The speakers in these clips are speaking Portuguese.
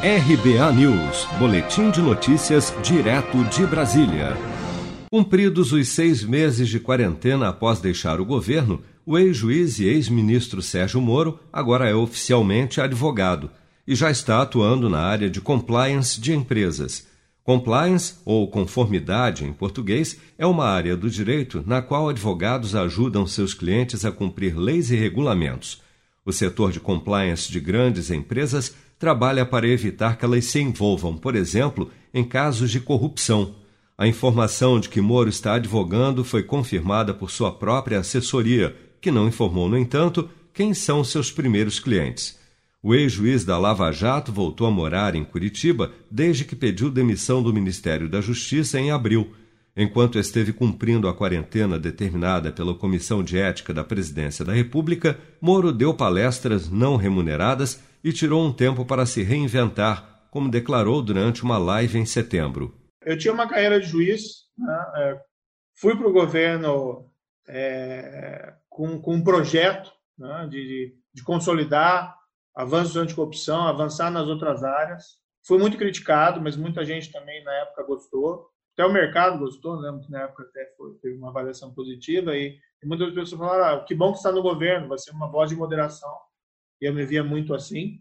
RBA News, Boletim de Notícias, direto de Brasília. Cumpridos os seis meses de quarentena após deixar o governo, o ex-juiz e ex-ministro Sérgio Moro agora é oficialmente advogado e já está atuando na área de compliance de empresas. Compliance, ou conformidade em português, é uma área do direito na qual advogados ajudam seus clientes a cumprir leis e regulamentos. O setor de compliance de grandes empresas trabalha para evitar que elas se envolvam, por exemplo, em casos de corrupção. A informação de que Moro está advogando foi confirmada por sua própria assessoria, que não informou, no entanto, quem são seus primeiros clientes. O ex-juiz da Lava Jato voltou a morar em Curitiba desde que pediu demissão do Ministério da Justiça em abril. Enquanto esteve cumprindo a quarentena determinada pela Comissão de Ética da Presidência da República, Moro deu palestras não remuneradas e tirou um tempo para se reinventar, como declarou durante uma live em setembro. Eu tinha uma carreira de juiz, né? É, fui para o governo é, com, com, um projeto né? de, de, consolidar avanços anticorrupção, avançar nas outras áreas. Fui muito criticado, mas muita gente também na época gostou. Até o mercado gostou, que na época até foi, teve uma avaliação positiva e, e muitas pessoas falaram: ah, que bom que está no governo, vai ser uma voz de moderação e eu me via muito assim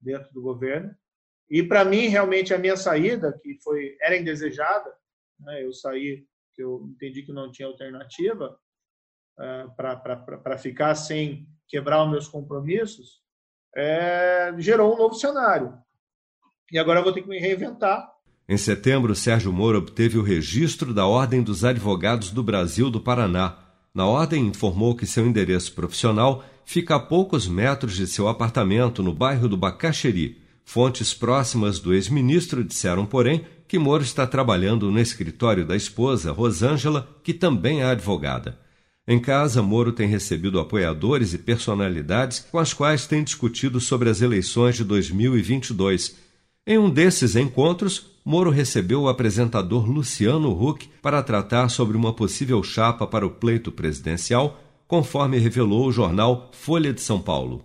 dentro do governo. E para mim realmente a minha saída, que foi era indesejada, né, eu saí que eu entendi que não tinha alternativa uh, para ficar sem quebrar os meus compromissos, é, gerou um novo cenário. E agora eu vou ter que me reinventar. Em setembro, Sérgio Moro obteve o registro da Ordem dos Advogados do Brasil do Paraná. Na ordem, informou que seu endereço profissional fica a poucos metros de seu apartamento no bairro do Bacaxeri. Fontes próximas do ex-ministro disseram, porém, que Moro está trabalhando no escritório da esposa, Rosângela, que também é advogada. Em casa, Moro tem recebido apoiadores e personalidades com as quais tem discutido sobre as eleições de 2022. Em um desses encontros, Moro recebeu o apresentador Luciano Huck para tratar sobre uma possível chapa para o pleito presidencial conforme revelou o jornal Folha de São Paulo.